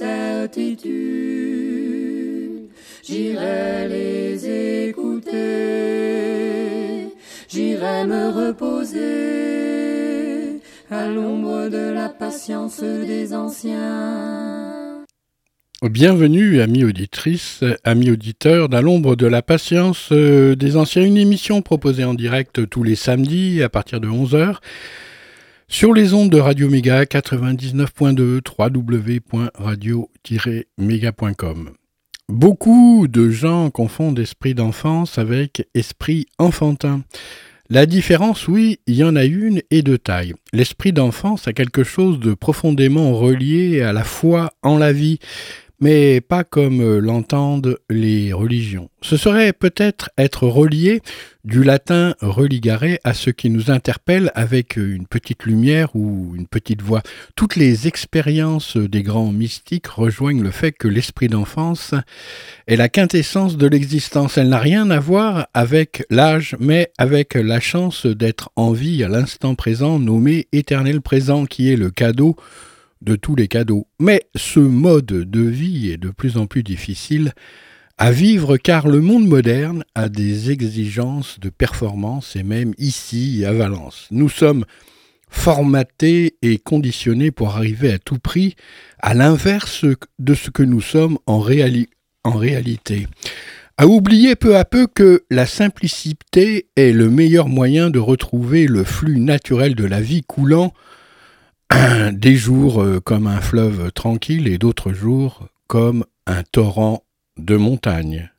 Mes certitudes, j'irai les écouter, j'irai me reposer à l'ombre de la patience des anciens. Bienvenue, amis auditrices, amis auditeurs, dans l'ombre de la patience euh, des anciens, une émission proposée en direct tous les samedis à partir de 11h sur les ondes de Radio Méga 99.2 www.radio-méga.com. Beaucoup de gens confondent esprit d'enfance avec esprit enfantin. La différence, oui, il y en a une et de taille. L'esprit d'enfance a quelque chose de profondément relié à la foi en la vie, mais pas comme euh, l'entendent les religions. Ce serait peut-être être relié du latin religare à ce qui nous interpelle avec une petite lumière ou une petite voix. Toutes les expériences des grands mystiques rejoignent le fait que l'esprit d'enfance est la quintessence de l'existence. Elle n'a rien à voir avec l'âge, mais avec la chance d'être en vie à l'instant présent, nommé éternel présent, qui est le cadeau de tous les cadeaux. Mais ce mode de vie est de plus en plus difficile à vivre car le monde moderne a des exigences de performance et même ici à Valence. Nous sommes formatés et conditionnés pour arriver à tout prix à l'inverse de ce que nous sommes en, réali en réalité. À oublier peu à peu que la simplicité est le meilleur moyen de retrouver le flux naturel de la vie coulant des jours euh, comme un fleuve tranquille et d'autres jours comme un torrent de montagne.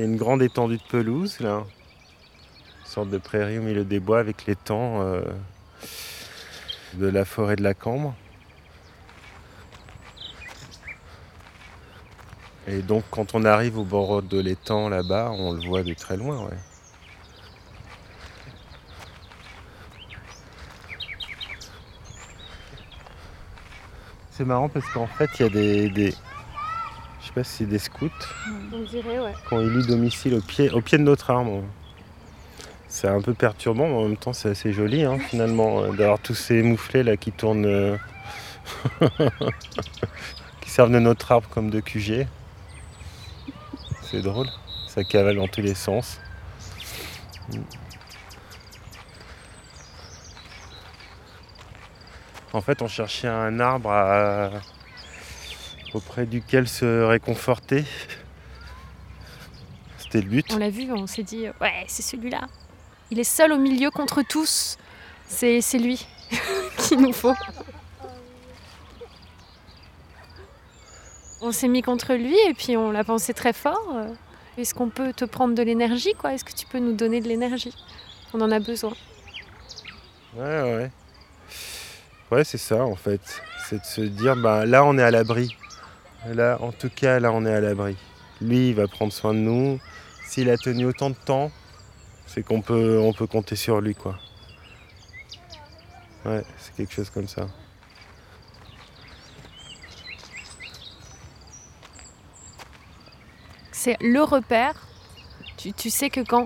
Il y a une grande étendue de pelouse là. Une sorte de prairie au milieu des bois avec l'étang euh, de la forêt de la Cambre. Et donc quand on arrive au bord de l'étang là-bas, on le voit de très loin. C'est marrant parce qu'en fait il y a des, sais pas si c'est des scouts. On dirait, ouais. Qui ont élu domicile au pied, au pied de notre arbre. C'est un peu perturbant, mais en même temps c'est assez joli hein, finalement euh, d'avoir tous ces mouflets là qui tournent, euh, qui servent de notre arbre comme de QG. C'est drôle, ça cavale dans tous les sens. En fait, on cherchait un arbre à, auprès duquel se réconforter. C'était le but. On l'a vu, on s'est dit, ouais, c'est celui-là. Il est seul au milieu contre tous. C'est lui qu'il nous faut. On s'est mis contre lui et puis on l'a pensé très fort. Est-ce qu'on peut te prendre de l'énergie quoi? Est-ce que tu peux nous donner de l'énergie? On en a besoin. Ouais, ouais. Ouais, c'est ça en fait. C'est de se dire, bah, là on est à l'abri. Là, en tout cas, là, on est à l'abri. lui, il va prendre soin de nous. S'il a tenu autant de temps, c'est qu'on peut, on peut compter sur lui, quoi. Ouais, c'est quelque chose comme ça. C'est le repère. Tu, tu sais que quand,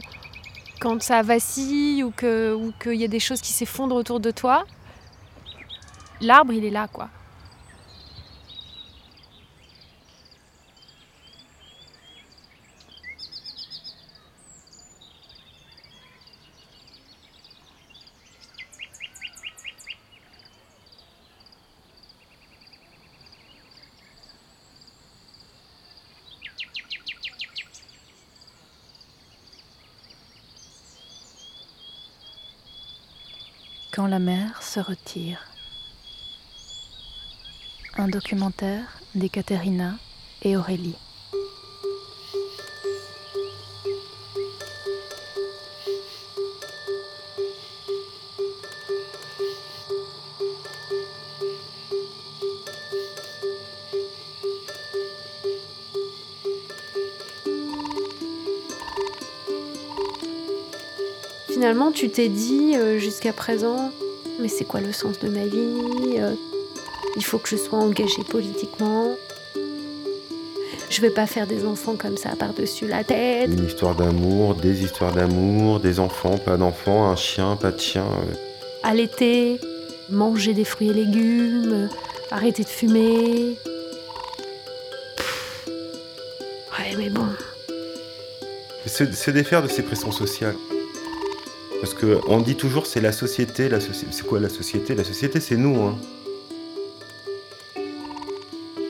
quand ça vacille ou qu'il ou y a des choses qui s'effondrent autour de toi, l'arbre, il est là, quoi. Quand la mer se retire. Un documentaire d'Ekaterina et Aurélie. Finalement, tu t'es dit euh, jusqu'à présent, mais c'est quoi le sens de ma vie Euh, Il faut que je sois engagée politiquement. Je vais pas faire des enfants comme ça par-dessus la tête. Une histoire d'amour, des histoires d'amour, des enfants, pas d'enfants, un chien, pas de chien. euh. Allaiter, manger des fruits et légumes, arrêter de fumer. Pff. Ouais, mais bon. Se, se défaire de ces pressions sociales. Parce que on dit toujours c'est la société, la soci- c'est quoi la société? La société c'est nous. Hein.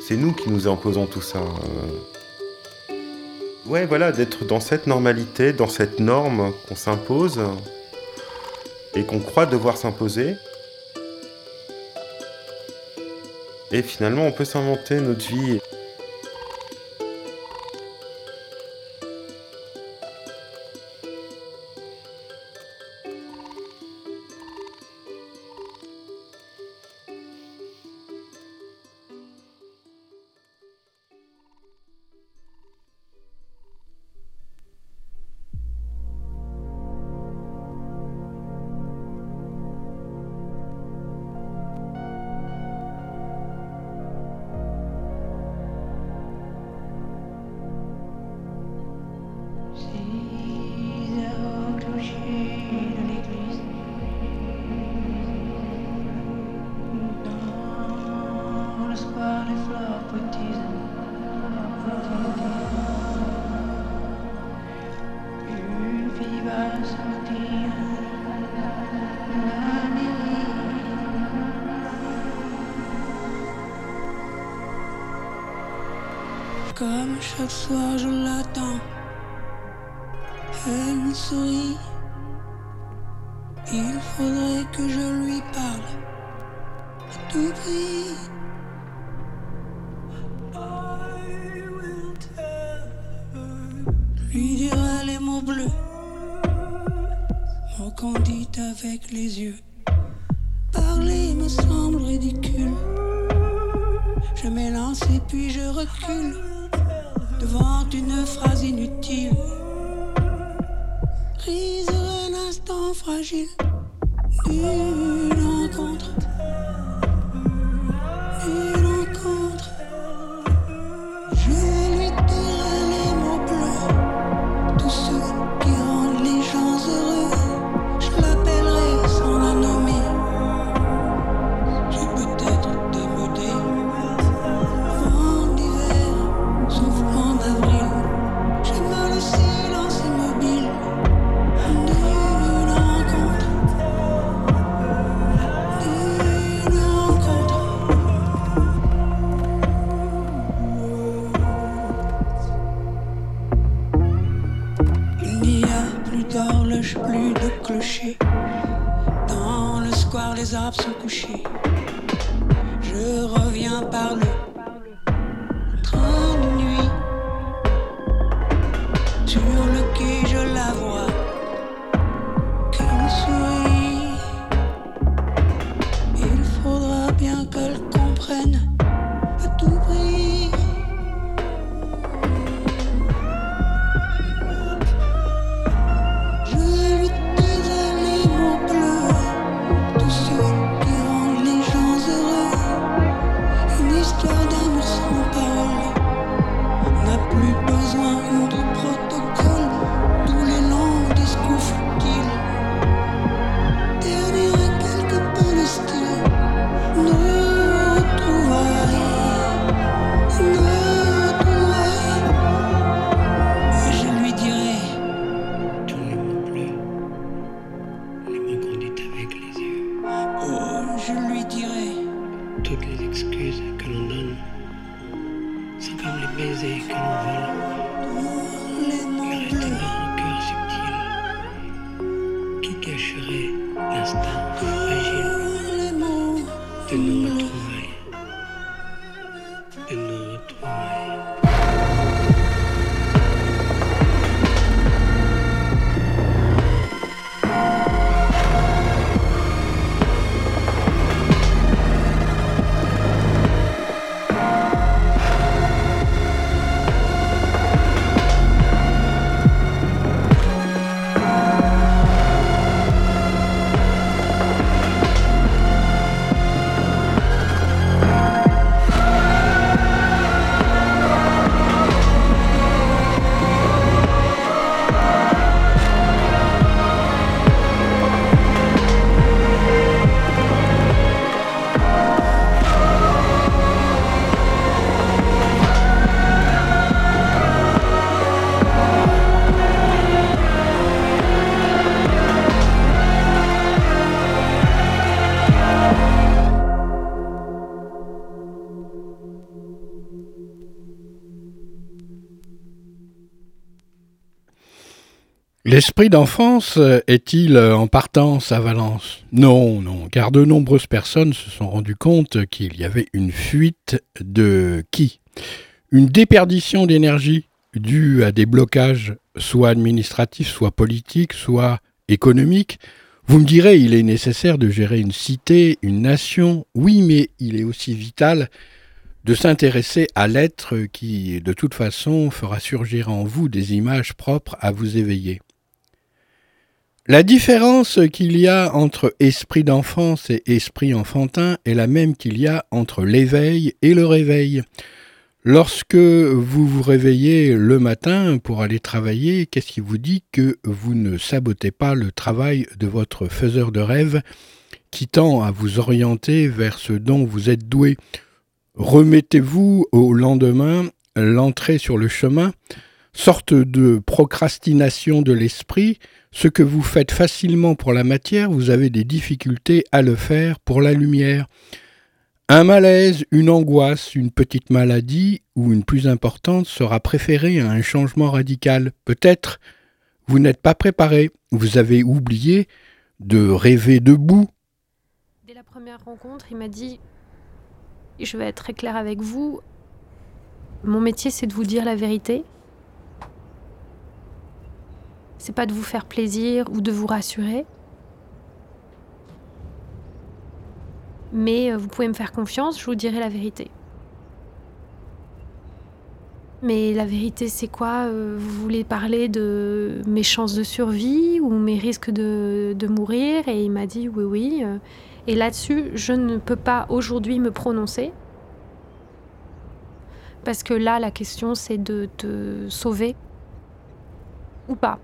C'est nous qui nous imposons tout ça. euh. Ouais, voilà, d'être dans cette normalité, dans cette norme qu'on s'impose et qu'on croit devoir s'imposer. Et finalement, on peut s'inventer notre vie. Chaque soir je l'attends, elle me sourit. Il faudrait que je lui parle à tout prix. L'esprit d'enfance est-il en partance à Valence Non, non, car de nombreuses personnes se sont rendues compte qu'il y avait une fuite de qui? Une déperdition d'énergie due à des blocages, soit administratifs, soit politiques, soit économiques. Vous me direz, il est nécessaire de gérer une cité, une nation, oui, mais il est aussi vital de s'intéresser à l'être qui, de toute façon, fera surgir en vous des images propres à vous éveiller. La différence qu'il y a entre esprit d'enfance et esprit enfantin est la même qu'il y a entre l'éveil et le réveil. Lorsque vous vous réveillez le matin pour aller travailler, qu'est-ce qui vous dit que vous ne sabotez pas le travail de votre faiseur de rêve qui tend à vous orienter vers ce dont vous êtes doué? Remettez-vous au lendemain l'entrée sur le chemin, sorte de procrastination de l'esprit, ce que vous faites facilement pour la matière, vous avez des difficultés à le faire pour la lumière. Un malaise, une angoisse, une petite maladie ou une plus importante sera préférée à un changement radical. Peut-être vous n'êtes pas préparé, vous avez oublié de rêver debout. Dès la première rencontre, il m'a dit Je vais être très clair avec vous. Mon métier, c'est de vous dire la vérité. C'est pas de vous faire plaisir ou de vous rassurer. Mais euh, vous pouvez me faire confiance, je vous dirai la vérité. Mais la vérité, c'est quoi Euh, Vous voulez parler de mes chances de survie ou mes risques de, de mourir? Et il m'a dit oui, oui. euh, Et là-dessus, je ne peux pas aujourd'hui me prononcer. Parce que là, la question, c'est de te sauver ou pas.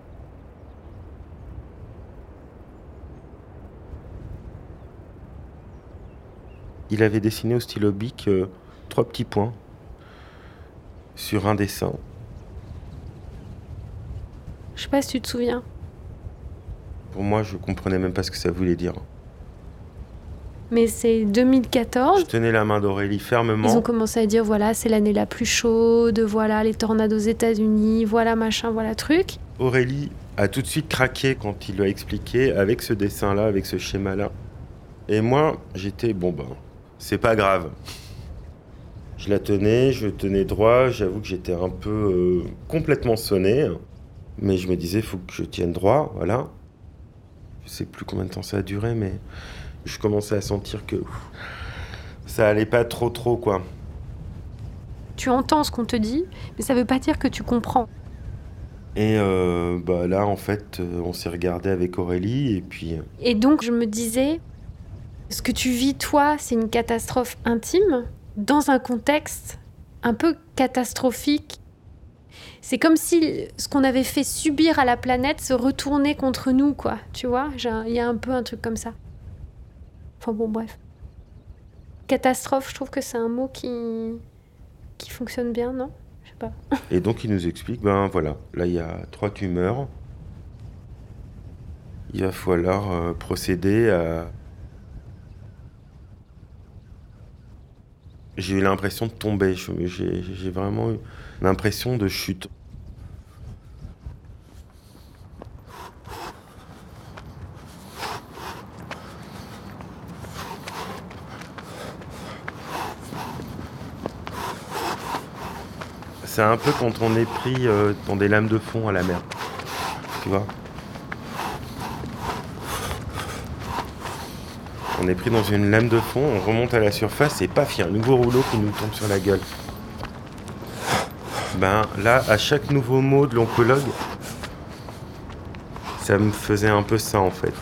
Il avait dessiné au stylo bic euh, trois petits points sur un dessin. Je sais pas si tu te souviens. Pour moi, je comprenais même pas ce que ça voulait dire. Mais c'est 2014. Je tenais la main d'Aurélie Ils ont fermement. commencé à dire voilà, c'est l'année la plus chaude, voilà les tornades aux États-Unis, voilà machin, voilà truc. Aurélie a tout de suite craqué quand il lui a expliqué avec ce dessin-là, avec ce schéma-là. Et moi, j'étais bon ben, c'est pas grave. Je la tenais, je tenais droit. J'avoue que j'étais un peu euh, complètement sonné, mais je me disais faut que je tienne droit, voilà. Je sais plus combien de temps ça a duré, mais je commençais à sentir que ouf, ça allait pas trop trop quoi. Tu entends ce qu'on te dit, mais ça veut pas dire que tu comprends. Et euh, bah là, en fait, euh, on s'est regardé avec Aurélie et puis Et donc je me disais, ce que tu vis toi, c'est une catastrophe intime dans un contexte un peu catastrophique. C'est comme si ce qu'on avait fait subir à la planète se retournait contre nous, quoi. Tu vois, il y a un peu un truc comme ça. Enfin bon, bref. Catastrophe, je trouve que c'est un mot qui qui fonctionne bien, non? Je sais pas. Et donc il nous explique, ben voilà, là il y a trois tumeurs. Il va falloir euh, procéder à... j'ai eu l'impression de tomber. J'ai vraiment eu l'impression de chute. C'est un peu quand on est pris euh, dans des lames de fond à la mer. Tu vois? On est pris dans une lame de fond, on remonte à la surface et paf, il y a un nouveau rouleau qui nous tombe sur la gueule. Ben là, à chaque nouveau mot de l'oncologue, ça me faisait un peu ça en fait.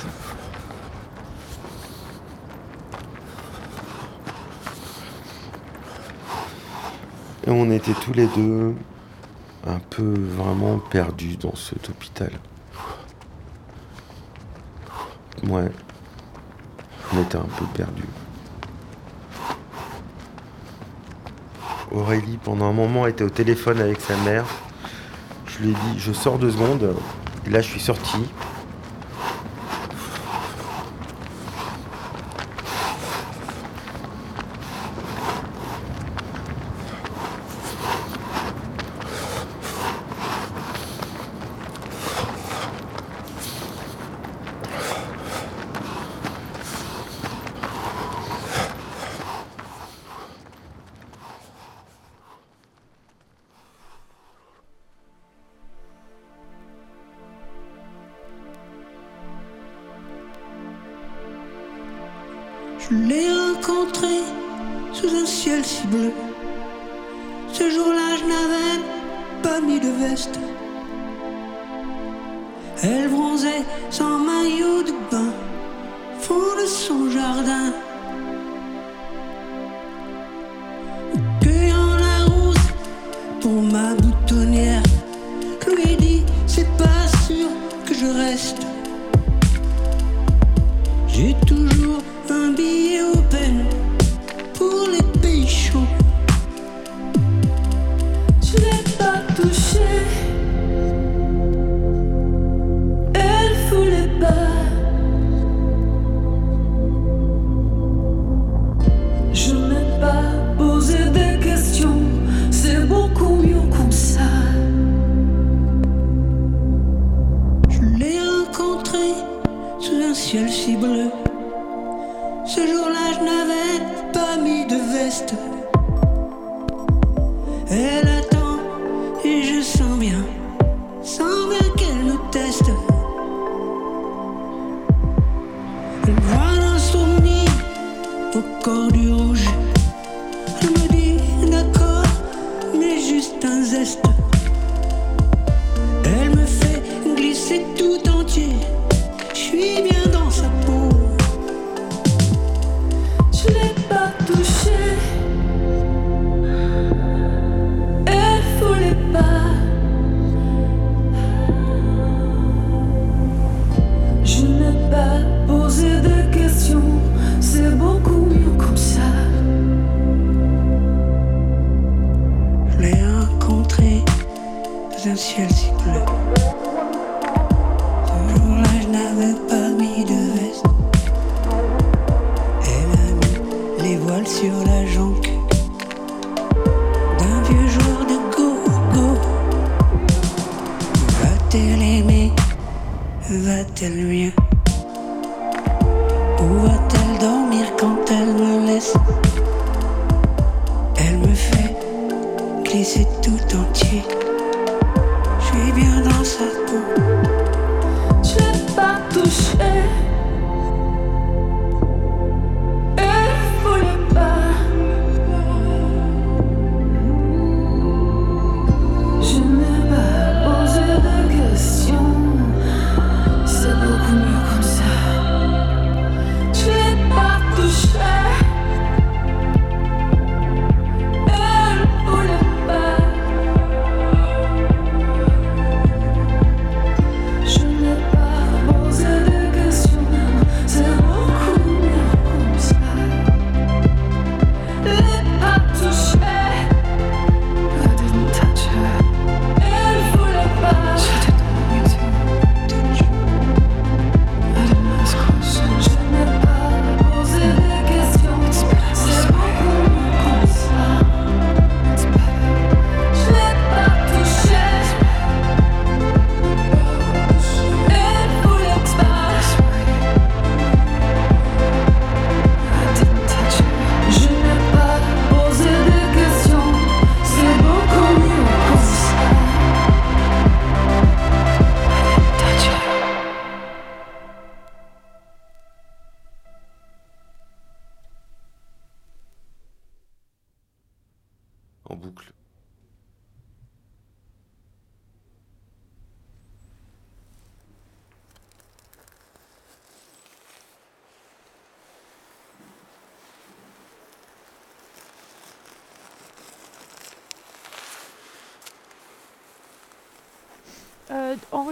Et on était tous les deux un peu vraiment perdus dans cet hôpital. Ouais on était un peu perdu. Aurélie, pendant un moment, était au téléphone avec sa mère. Je lui ai dit, je sors deux secondes. Là, je suis sorti. Encore du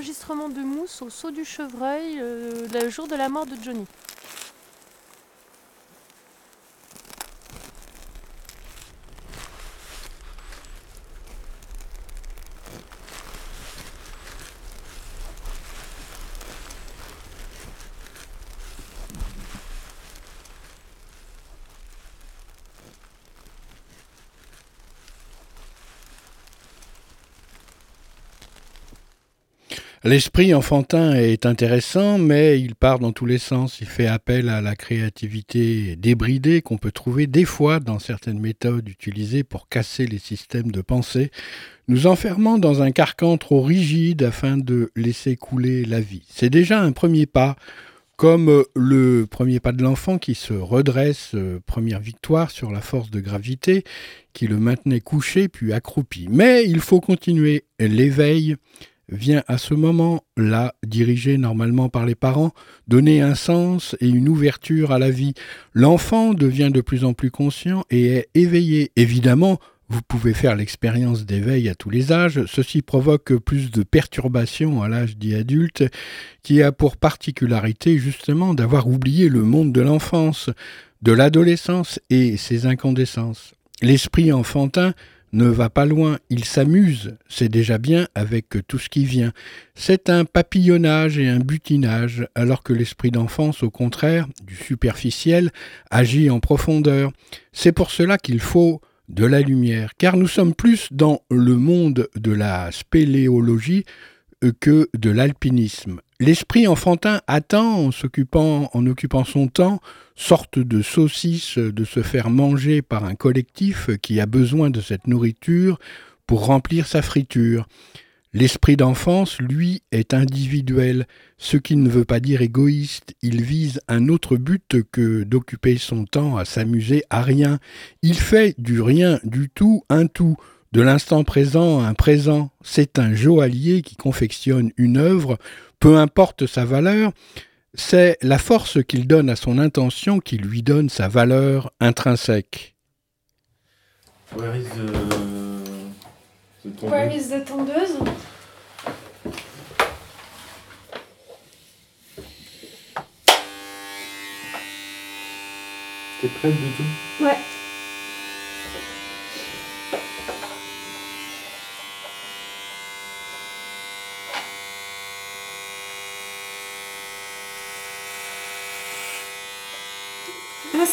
enregistrement de mousse au saut du chevreuil euh, le jour de la mort de Johnny. L'esprit enfantin est intéressant, mais il part dans tous les sens. Il fait appel à la créativité débridée qu'on peut trouver des fois dans certaines méthodes utilisées pour casser les systèmes de pensée, nous enfermant dans un carcan trop rigide afin de laisser couler la vie. C'est déjà un premier pas, comme le premier pas de l'enfant qui se redresse, euh, première victoire sur la force de gravité qui le maintenait couché puis accroupi. Mais il faut continuer l'éveil vient à ce moment-là, dirigé normalement par les parents, donner un sens et une ouverture à la vie. L'enfant devient de plus en plus conscient et est éveillé. Évidemment, vous pouvez faire l'expérience d'éveil à tous les âges. Ceci provoque plus de perturbations à l'âge dit adulte, qui a pour particularité justement d'avoir oublié le monde de l'enfance, de l'adolescence et ses incandescences. L'esprit enfantin ne va pas loin, il s'amuse, c'est déjà bien avec tout ce qui vient. C'est un papillonnage et un butinage, alors que l'esprit d'enfance, au contraire, du superficiel, agit en profondeur. C'est pour cela qu'il faut de la lumière, car nous sommes plus dans le monde de la spéléologie que de l'alpinisme. L'esprit enfantin attend, en s'occupant, en occupant son temps, sorte de saucisse de se faire manger par un collectif qui a besoin de cette nourriture pour remplir sa friture. L'esprit d'enfance, lui, est individuel, ce qui ne veut pas dire égoïste, il vise un autre but que d'occuper son temps à s'amuser à rien. Il fait du rien du tout un tout, de l'instant présent un présent. C'est un joaillier qui confectionne une œuvre, peu importe sa valeur, c'est la force qu'il donne à son intention qui lui donne sa valeur intrinsèque. Where is the, the Where is the tondeuse? T'es prête du tout Ouais.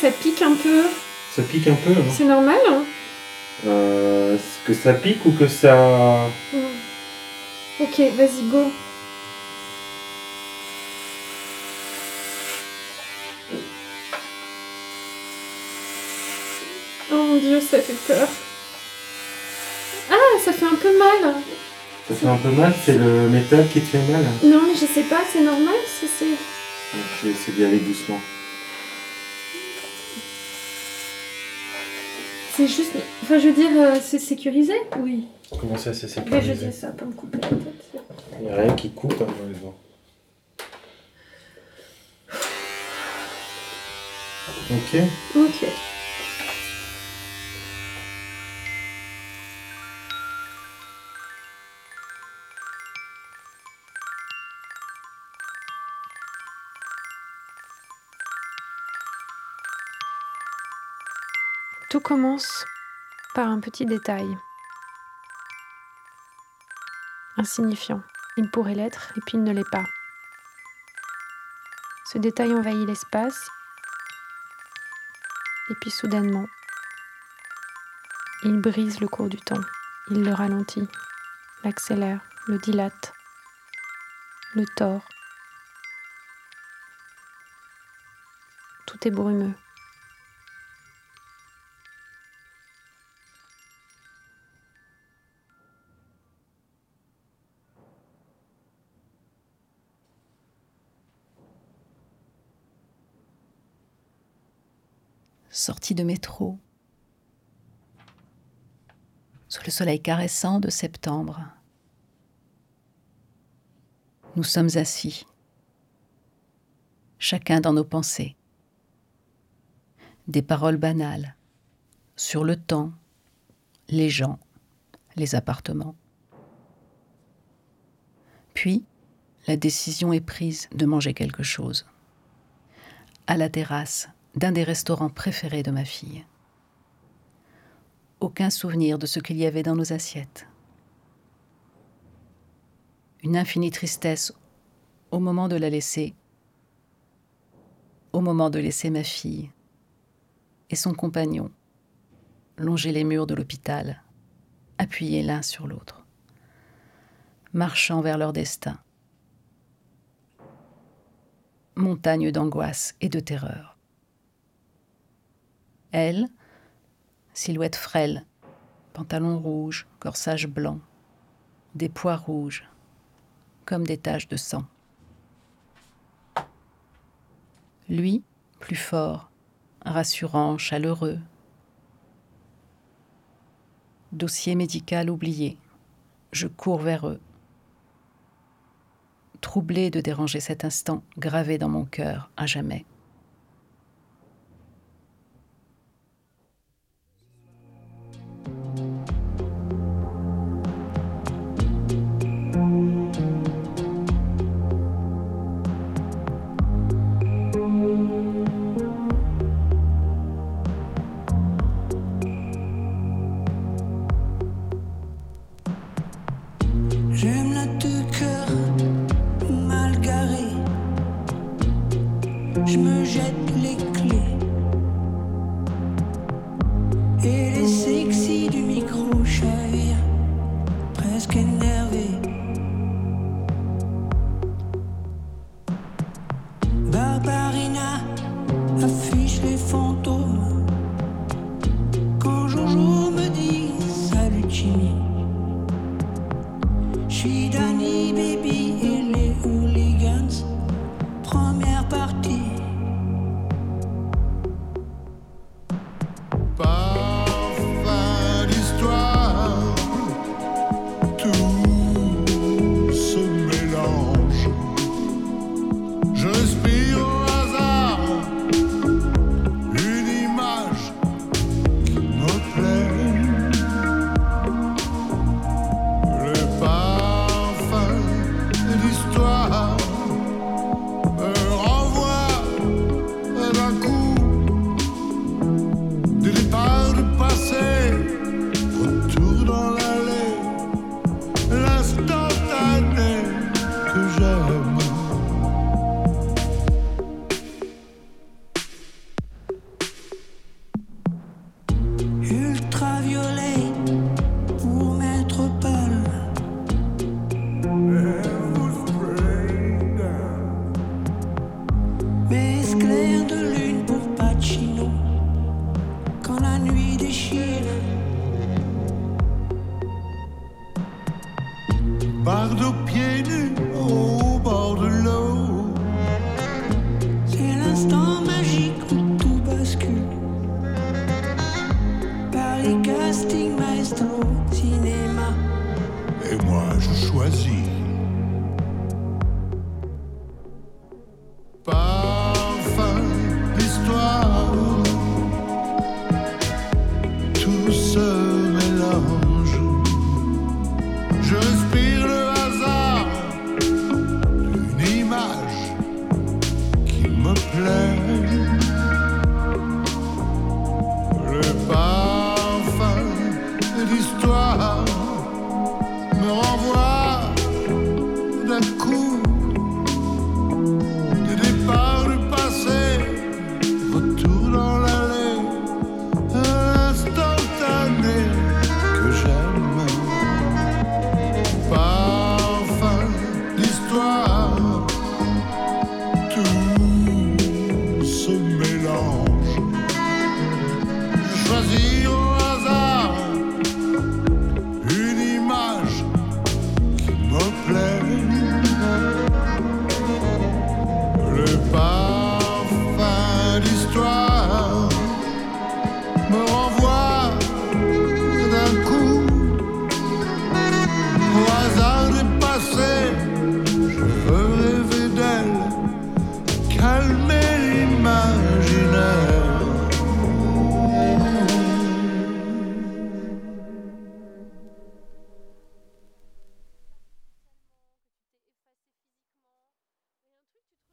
ça pique un peu. Ça pique un peu, hein. C'est normal, hein euh, Que ça pique ou que ça... Ok, vas-y, go. Oh mon dieu, ça fait peur. Ah, ça fait un peu mal. Ça fait un peu mal, c'est le métal qui te fait mal. Non, mais je sais pas, c'est normal, c'est... Je vais essayer d'y aller doucement. C'est juste. Enfin, je veux dire, euh, c'est sécurisé Oui. Comment ça, c'est sécurisé Mais je dis ça, pas me couper la tête. Il n'y a rien qui coupe hein, dans les dents. Ok. Ok. Commence par un petit détail. Insignifiant. Il pourrait l'être et puis il ne l'est pas. Ce détail envahit l'espace et puis soudainement, il brise le cours du temps. Il le ralentit, l'accélère, le dilate, le tord. Tout est brumeux. Sortie de métro, sous le soleil caressant de septembre. Nous sommes assis, chacun dans nos pensées. Des paroles banales sur le temps, les gens, les appartements. Puis, la décision est prise de manger quelque chose. À la terrasse d'un des restaurants préférés de ma fille. Aucun souvenir de ce qu'il y avait dans nos assiettes. Une infinie tristesse au moment de la laisser, au moment de laisser ma fille et son compagnon longer les murs de l'hôpital, appuyés l'un sur l'autre, marchant vers leur destin montagne d'angoisse et de terreur. Elle, silhouette frêle, pantalon rouge, corsage blanc, des pois rouges, comme des taches de sang. Lui, plus fort, rassurant, chaleureux. Dossier médical oublié. Je cours vers eux troublé de déranger cet instant gravé dans mon cœur à jamais.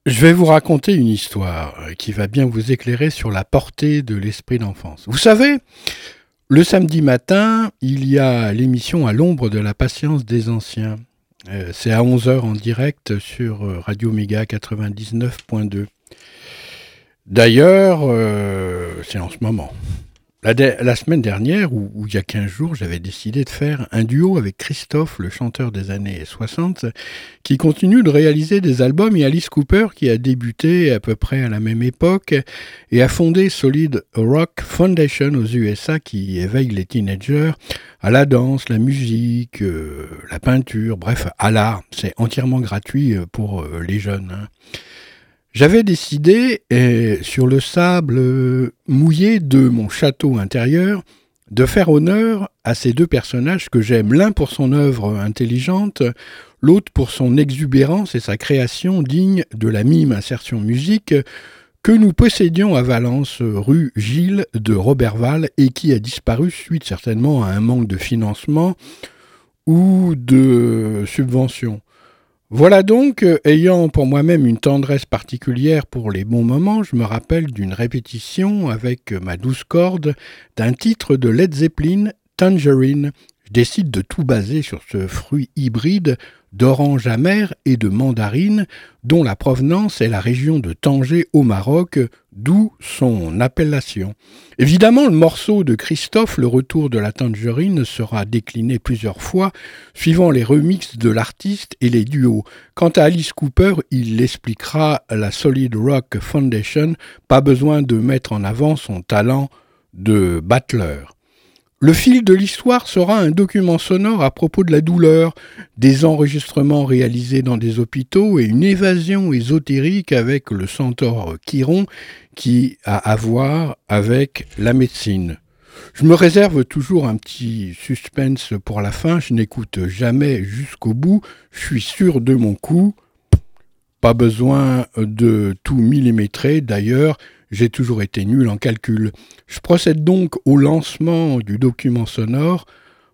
Je vais vous raconter une histoire euh, qui va bien vous éclairer sur la portée de l'esprit d'enfance. Vous savez, le samedi matin, il y a l'émission À l'ombre de la patience des anciens. Euh, c'est à 11h en direct sur euh, Radio Méga 99.2. D'ailleurs, c'est en ce moment. La, semaine dernière, ou, il y a 15 jours, j'avais décidé de faire un duo avec Christophe, le chanteur des années 60, qui continue de réaliser des albums, et Alice Cooper, qui a débuté à peu près à la même époque, et a fondé Solid Rock Foundation aux USA, qui éveille les teenagers à la danse, la musique, euh, la peinture, bref, à l'art. C'est entièrement gratuit euh, pour euh, les jeunes. Hein. J'avais décidé, sur le sable mouillé de mon château intérieur, de faire honneur à ces deux personnages que j'aime, l'un pour son œuvre intelligente, l'autre pour son exubérance et sa création digne de la mime insertion musique que nous possédions à Valence, rue Gilles de Roberval, et qui a disparu suite certainement à un manque de financement ou de subvention. Voilà donc, euh, ayant pour moi-même une tendresse particulière pour les bons moments, je me rappelle d'une répétition avec ma douce corde d'un titre de Led Zeppelin, Tangerine. Je décide de tout baser sur ce fruit hybride d'orange amère et de mandarine, dont la provenance est la région de Tanger au Maroc, d'où son appellation. Évidemment, le morceau de Christophe, Le retour de la tangerine, sera décliné plusieurs fois, suivant les remixes de l'artiste et les duos. Quant à Alice Cooper, il l'expliquera à la Solid Rock Foundation, pas besoin de mettre en avant son talent de battleur. Le fil de l'histoire sera un document sonore à propos de la douleur, des enregistrements réalisés dans des hôpitaux et une évasion ésotérique avec le centaure Chiron qui a à voir avec la médecine. Je me réserve toujours un petit suspense pour la fin, je n'écoute jamais jusqu'au bout, je suis sûr de mon coup. Pas besoin de tout millimétrer d'ailleurs, j'ai toujours été nul en calcul. Je procède donc au lancement du document sonore,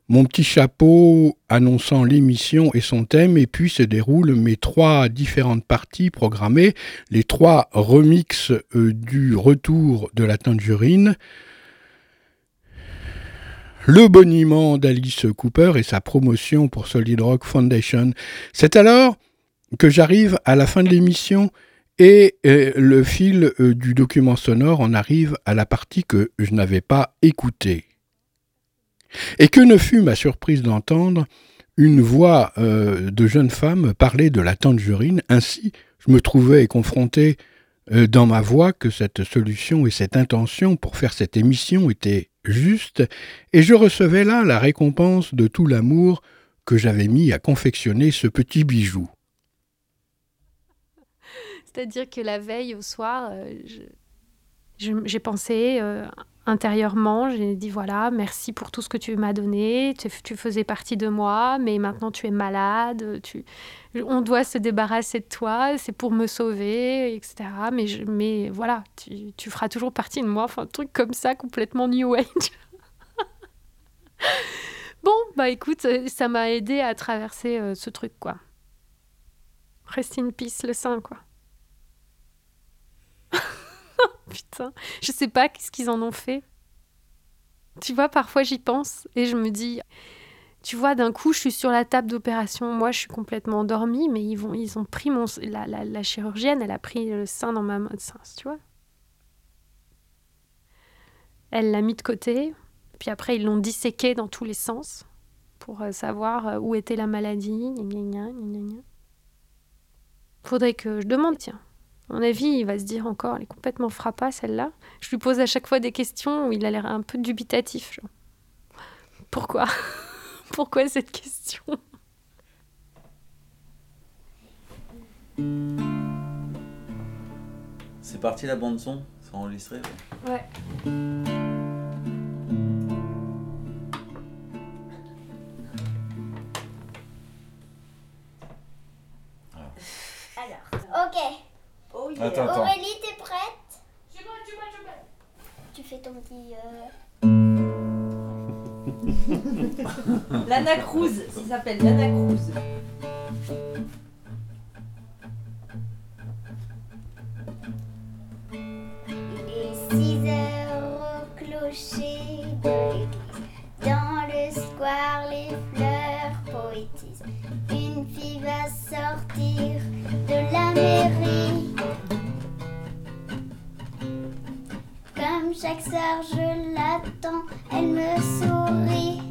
mon petit chapeau annonçant l'émission et son thème, et puis se déroulent mes trois différentes parties programmées, les trois remixes euh, du retour de la tangerine, le boniment d'Alice Cooper et sa promotion pour Solid Rock Foundation. C'est alors que j'arrive à la fin de l'émission et euh, le fil euh, du document sonore en arrive à la partie que je n'avais pas écoutée. Et que ne fut ma surprise d'entendre une voix euh, de jeune femme parler de la tangerine, ainsi je me trouvais confronté dans ma voix que cette solution et cette intention pour faire cette émission étaient justes, et je recevais là la récompense de tout l'amour que j'avais mis à confectionner ce petit bijou. C'est-à-dire que la veille au soir, euh, j'ai pensé euh, intérieurement, j'ai dit voilà, merci pour tout ce que tu m'as donné, tu, faisais partie de moi, mais maintenant tu es malade, tu, on doit se débarrasser de toi, c'est pour me sauver, etc. Mais, mais voilà, tu, feras toujours partie de moi, enfin un truc comme ça, complètement new age. bon, bah écoute, euh, ça m'a aidé à traverser ce truc, quoi. Rest in peace le sein, quoi. Putain, je sais pas qu'est-ce qu'ils en ont fait. Tu vois, parfois j'y pense et je me dis, tu vois, d'un coup, je suis sur la table d'opération. Moi, je suis complètement endormie, mais ils, vont, ils ont pris mon. La, la, chirurgienne, elle a pris le sein dans ma main tu vois. Elle l'a mis de côté, puis après, ils l'ont disséqué dans tous les sens pour euh, savoir euh, où était la maladie. Faudrait que je demande, tiens, à mon avis, il va se dire encore, elle est complètement frappa celle-là. Je lui pose à chaque fois des questions où il a l'air un peu dubitatif. Pourquoi? Pourquoi cette question? C'est parti la bande son. C'est enregistré Ouais. Aurélie, t'es prête? Je prête, je prête, je prête. Tu fais ton petit. Euh. Lana Cruz, ça s'appelle Lana Cruz. Il est 6 heures au clocher de l'église. Dans le square, les fleurs poétisent. Une fille va sortir de la mairie. Chaque soir je l'attends, elle me sourit.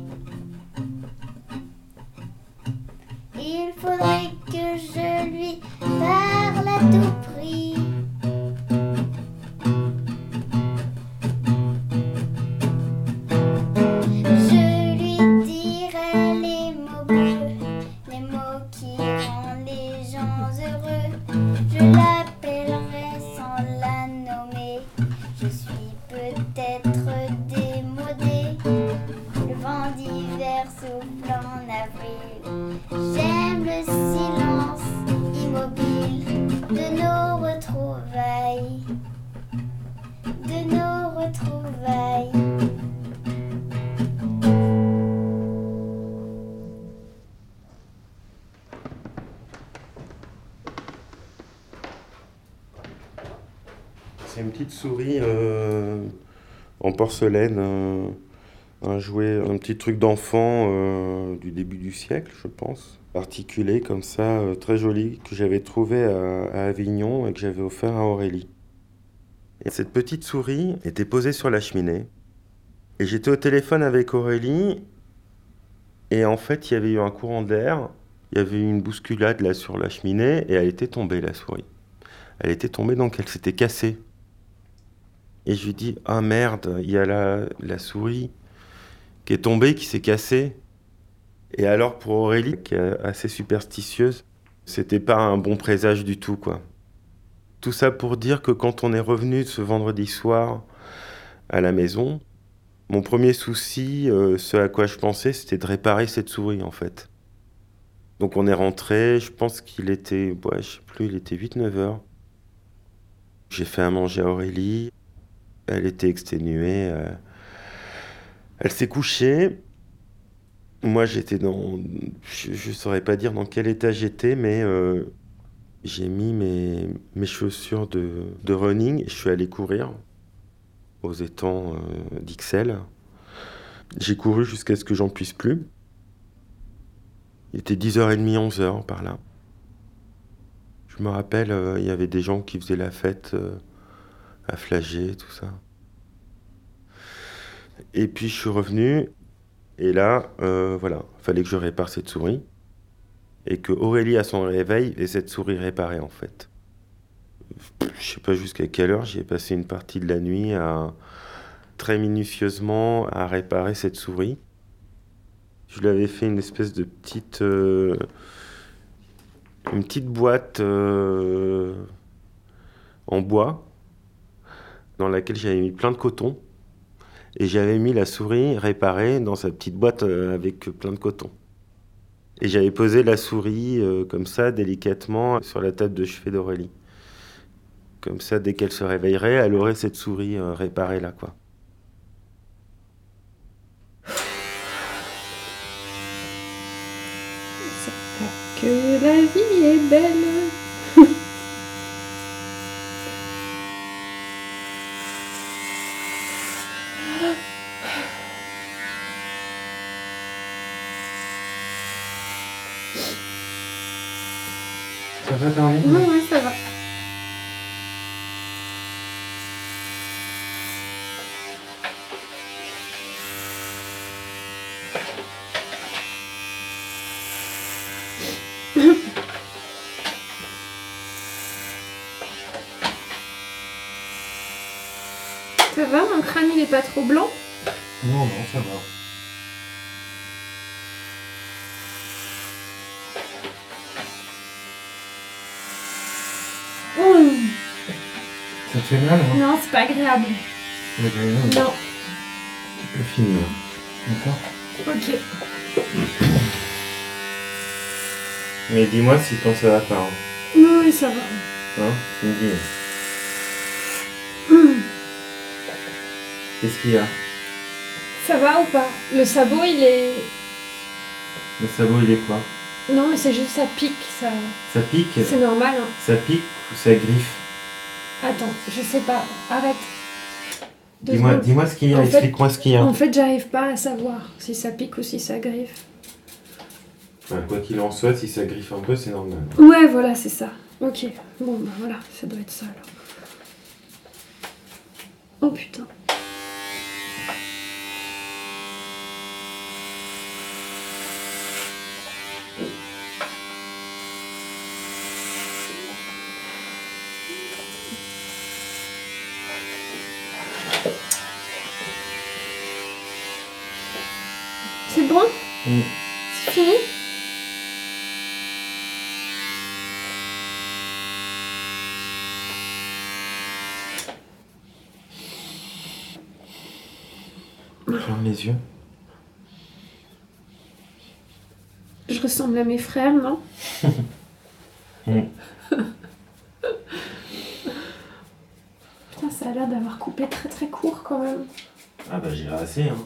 Il faudrait que je lui parle à tout un jouet, un petit truc d'enfant euh, du début du siècle, je pense. Articulé comme ça, euh, très joli, que j'avais trouvé à, à Avignon et que j'avais offert à Aurélie. Et cette petite souris était posée sur la cheminée. Et j'étais au téléphone avec Aurélie. Et en fait, il y avait eu un courant d'air. Il y avait eu une bousculade là sur la cheminée et elle était tombée, la souris. Elle était tombée donc elle s'était cassée. Et je lui dis Ah merde, il y a la, la souris qui est tombée, qui s'est cassée. Et alors pour Aurélie, qui est assez superstitieuse, c'était pas un bon présage du tout, quoi. Tout ça pour dire que quand on est revenu ce vendredi soir à la maison, mon premier souci, euh, ce à quoi je pensais, c'était de réparer cette souris, en fait. Donc on est rentré, je pense qu'il était, ouais, je sais plus, il était 8-9 heures. J'ai fait à manger à Aurélie. Elle était exténuée. euh, Elle s'est couchée. Moi, j'étais dans. Je ne saurais pas dire dans quel état j'étais, mais euh, j'ai mis mes, chaussures de, running et je suis allé courir aux étangs euh, d'Ixelles. J'ai couru jusqu'à ce que j'en puisse plus. Il était 10h30, 11h par là. Je me rappelle, il y avait des gens qui faisaient la fête à Flagey, tout ça. Et puis je suis revenu, et là, euh, voilà, fallait que je répare cette souris. Et que Aurélie, à son réveil, ait cette souris réparée, en fait. Je sais pas jusqu'à quelle heure, j'y ai passé une partie de la nuit à très minutieusement à réparer cette souris. Je lui avais fait une espèce de petite. euh, une petite boîte euh, en bois dans laquelle j'avais mis plein de coton. Et j'avais mis la souris réparée dans sa petite boîte euh, avec plein de coton. Et j'avais posé la souris euh, comme ça, délicatement, sur la table de chevet d'Aurélie. Comme ça, dès qu'elle se réveillerait, elle aurait cette souris euh, réparée là, quoi. Que la vie est belle. Ça va, ouais, ça va. Ça va, mon crâne il est pas trop blanc? Non, non, ça va. Oh, Ça te fait mal, hein Non, c'est pas agréable. Agréable. Non. Le film. D'accord Ok. Mais dis-moi si toi ça va pas. Hein, Oui, oui, ça va. Hein Tu me dis. Hum, Qu'est-ce qu'il y a? Ça va ou pas? Le sabot, il est. Le sabot, il est quoi? Non, mais c'est juste ça pique, ça. Ça pique? C'est normal, hein. Ça pique ou ça griffe? Attends, je sais pas. Arrête. Dis-moi dis ce qu'il y a, explique-moi ce qu'il y a. En fait, j'arrive pas à savoir si ça pique ou si ça griffe. Quoi qu'il en soit, si ça griffe un peu, c'est normal. Ouais, voilà, c'est ça. Ok. Bon, bah voilà, ça doit être ça alors. Oh putain. Je ressemble à mes frères, non. Hmm. Putain, ça a l'air d'avoir coupé très très court quand même. Ah bah j'ai rasé, hein.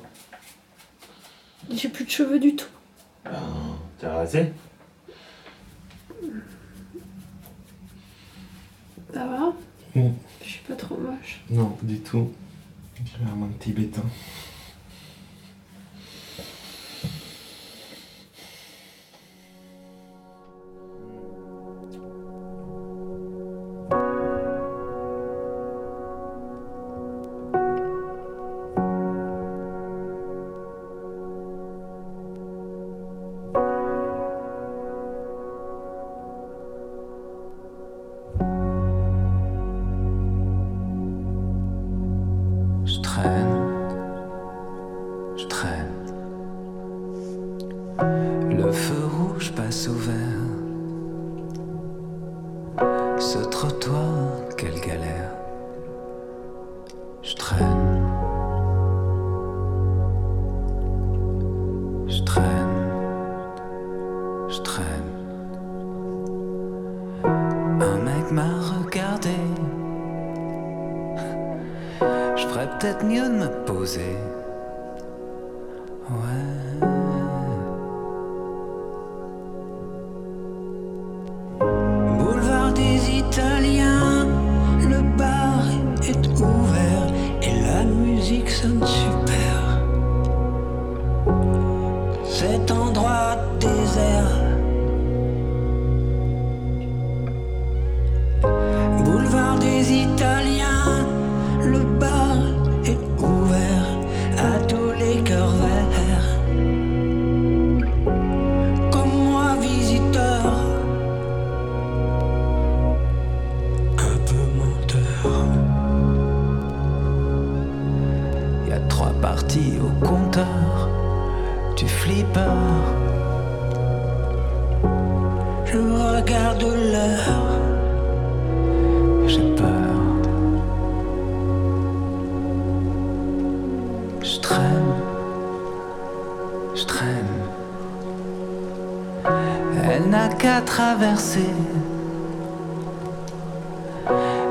J'ai plus de cheveux du tout. Ben, t'as rasé Ça va. Hmm. Je suis pas trop moche. Non, du tout. J'ai un moins tibétain.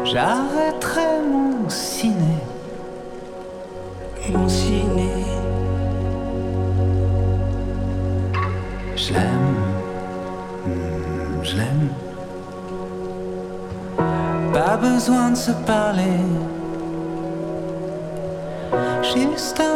J'arrêterai mon ciné, mon ciné. Je l'aime, hmm, je l'aime. Pas besoin de se parler, juste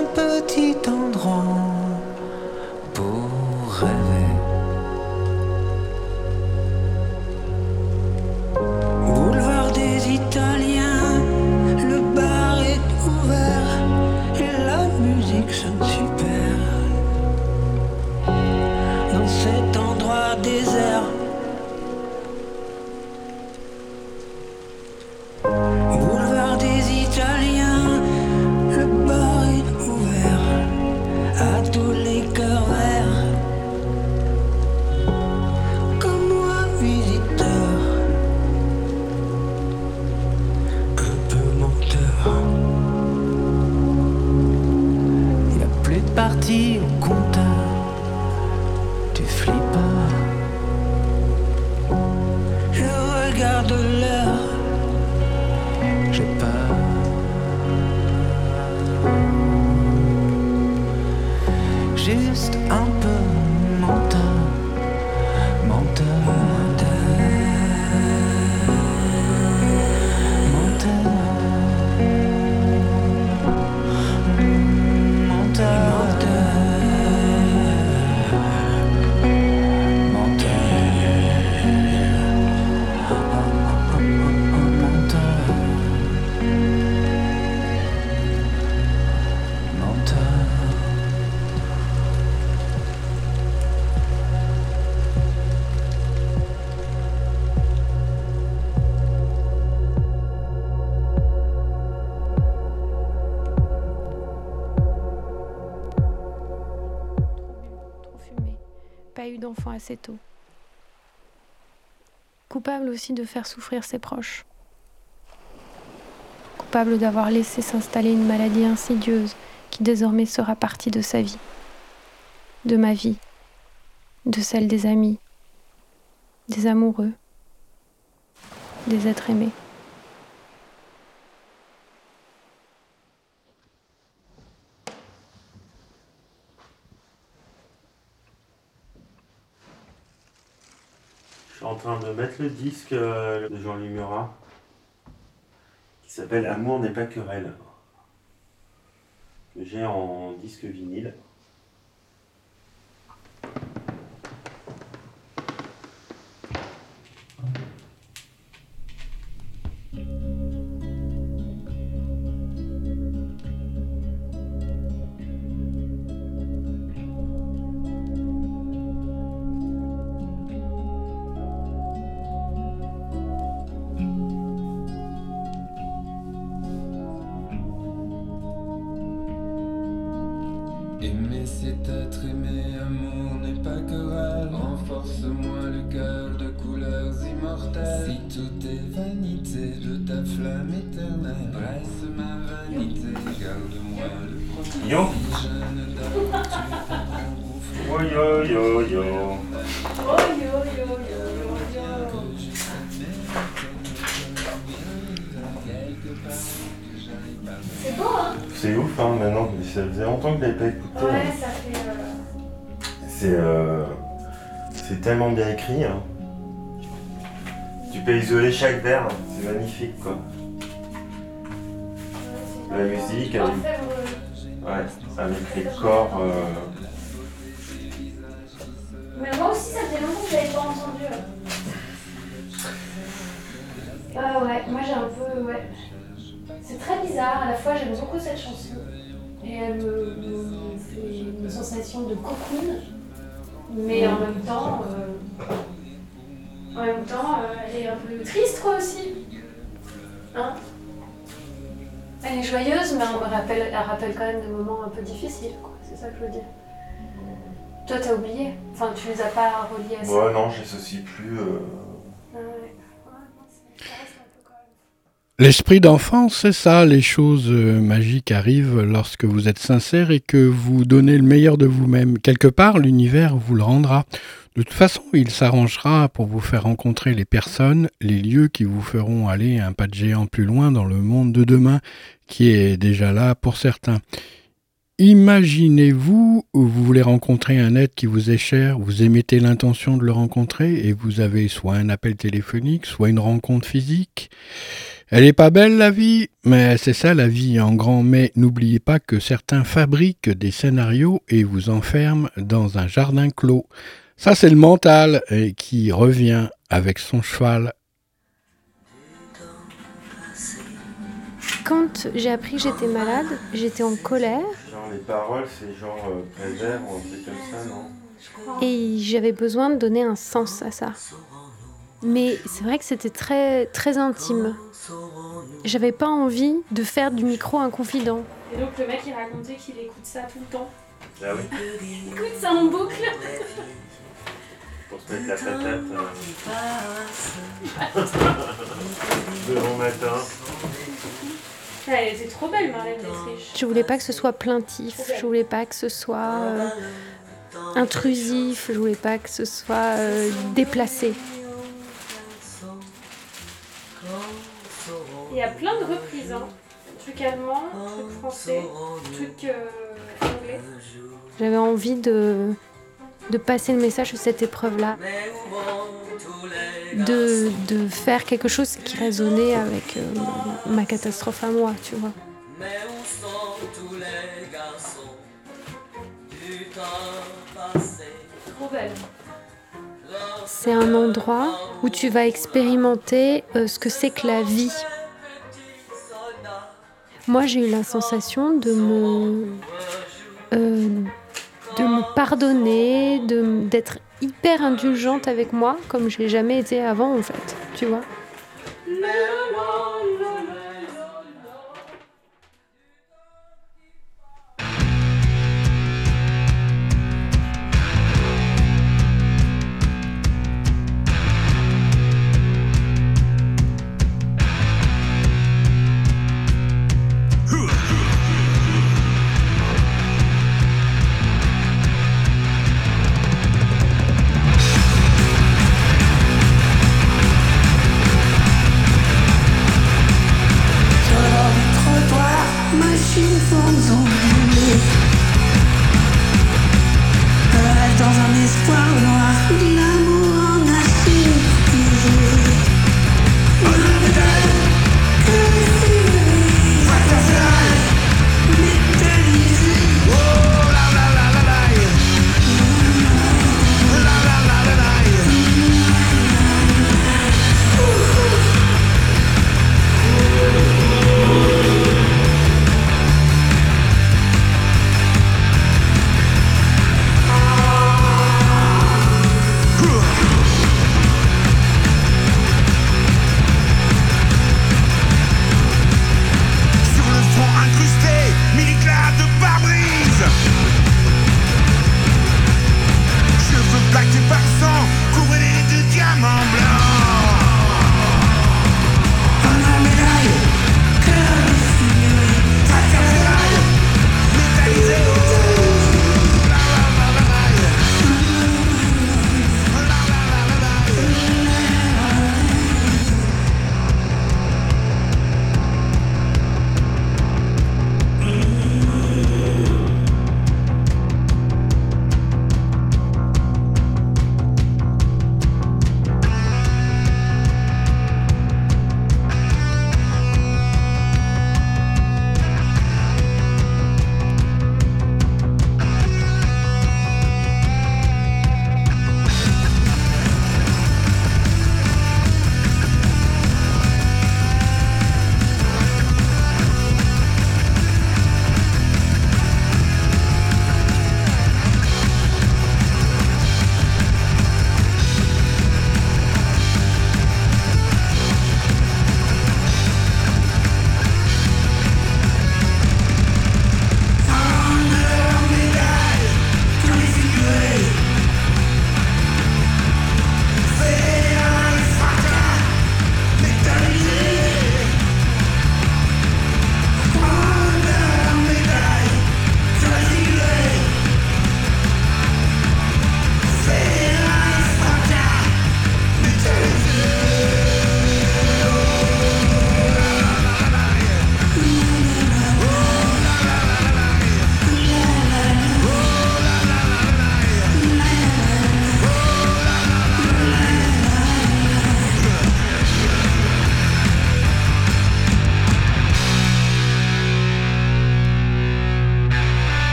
j'ai pas assez tôt. Coupable aussi de faire souffrir ses proches. Coupable d'avoir laissé s'installer une maladie insidieuse qui désormais sera partie de sa vie, de ma vie, de celle des amis, des amoureux, des êtres aimés. En train de mettre le disque euh, de Jean-Louis Murat qui s'appelle Amour n'est pas querelle que j'ai en disque vinyle. Flamme éternelle Presse ma vanité, garde-moi le premier Yo. jeune d'or Tu Yo yo yo yo. C'est beau, hein C'est ouf, hein, maintenant. mais Ça faisait longtemps que je l'avais pas écouté. Ouais, hein. ça fait. euh, C'est euh, c'est tellement bien écrit. hein. Peux isoler chaque vers, hein. c'est magnifique quoi. La musique avec, ouais, avec les corps. euh, Mais moi aussi, ça fait longtemps que je pas entendu. Ah ouais, moi j'ai un peu. Ouais. C'est très bizarre, à la fois j'aime beaucoup cette chanson. Et elle me, me fait une sensation de cocoon. Mais en même temps. euh, en même temps, euh, elle est un peu triste quoi aussi. Hein Elle est joyeuse, mais elle, rappelle, elle rappelle quand même des moments un peu difficiles, quoi. C'est ça que je veux dire. Toi, t'as oublié Enfin, tu les as pas reliés à ça Ouais, non, j'associe plus. euh, Ah ouais. L'esprit d'enfant, c'est ça, les choses euh, magiques arrivent lorsque vous êtes sincère et que vous donnez le meilleur de vous-même. Quelque part, l'univers vous le rendra. De toute façon, il s'arrangera pour vous faire rencontrer les personnes, les lieux qui vous feront aller un pas de géant plus loin dans le monde de demain, qui est déjà là pour certains. Imaginez-vous, vous voulez rencontrer un être qui vous est cher, vous émettez l'intention de le rencontrer et vous avez soit un appel téléphonique, soit une rencontre physique. Elle est pas belle la vie, mais c'est ça la vie en grand. Mais n'oubliez pas que certains fabriquent des scénarios et vous enferment dans un jardin clos. Ça c'est le mental et qui revient avec son cheval. Quand j'ai appris que j'étais malade, j'étais en colère Genre les paroles, c'est genre euh, prévert ou un truc comme ça, non? Et j'avais besoin de donner un sens à ça. Mais c'est vrai que c'était très, très intime. J'avais pas envie de faire du micro un confident. Et donc le mec il racontait qu'il écoute ça tout le temps. Ah oui Il écoute ça en boucle. Pour se mettre la patate. euh, de bon matin. Ah, Elle était trop belle Marlène Dietrich. Je voulais pas que ce soit plaintif, je voulais pas que ce soit euh, intrusif, je voulais pas que ce soit euh, déplacé. Il y a plein de reprises, hein. Truc allemand, truc français, truc euh, anglais. J'avais envie de, de passer le message de cette épreuve-là, de, de faire quelque chose qui résonnait avec euh, ma catastrophe à moi, tu vois. C'est un endroit où tu vas expérimenter euh, ce que c'est que la vie. Moi, j'ai eu la sensation de me, de me pardonner, d'être hyper indulgente avec moi, comme je l'ai jamais été avant, en fait. Tu vois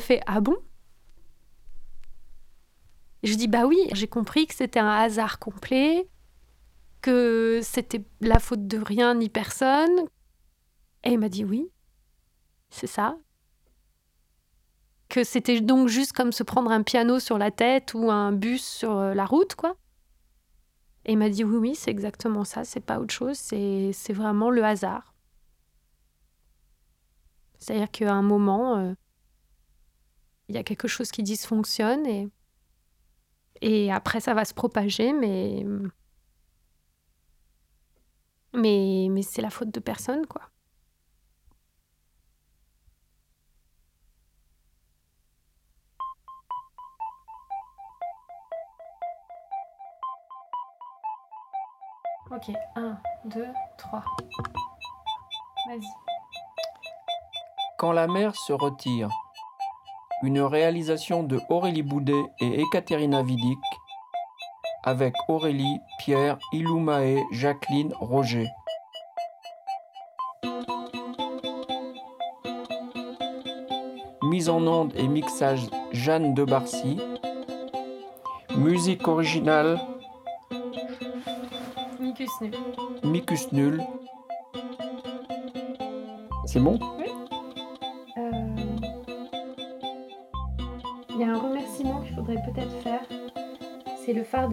fait Ah bon? Je dis Bah oui, j'ai compris que c'était un hasard complet, que c'était la faute de rien ni personne. Et il m'a dit Oui, c'est ça. Que c'était donc juste comme se prendre un piano sur la tête ou un bus sur euh, la route, quoi. Et il m'a dit oui, oui, c'est exactement ça, c'est pas autre chose, c'est vraiment le hasard. C'est-à-dire qu'à un moment, euh, il y a quelque chose qui dysfonctionne et, et après ça va se propager, mais, mais, mais c'est la faute de personne, quoi. Ok, 1, 2, 3. Vas-y. Quand la mer se retire. Une réalisation de Aurélie Boudet et Ekaterina Vidic avec Aurélie, Pierre, Iloumae, Jacqueline, Roger. Mise en onde et mixage Jeanne de Barcy. Musique originale Micus nul. Micus Nul. C'est bon? Phare.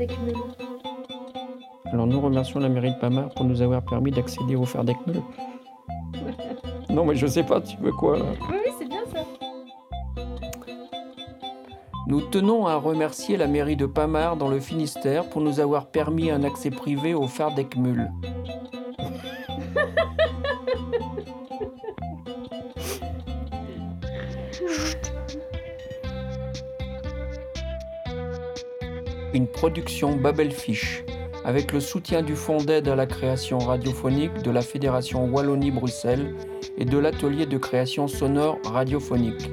Alors nous remercions la mairie de Pamar pour nous avoir permis d'accéder au phare d'Ecmul. Non mais je sais pas, tu veux quoi là? Oui, oui, c'est bien ça. Nous tenons à remercier la mairie de Pamar dans le Finistère pour nous avoir permis un accès privé au phare d'Ecmul. Une production Babelfish avec le soutien du Fonds d'aide à la création radiophonique de la Fédération Wallonie-Bruxelles et de l'atelier de création sonore radiophonique.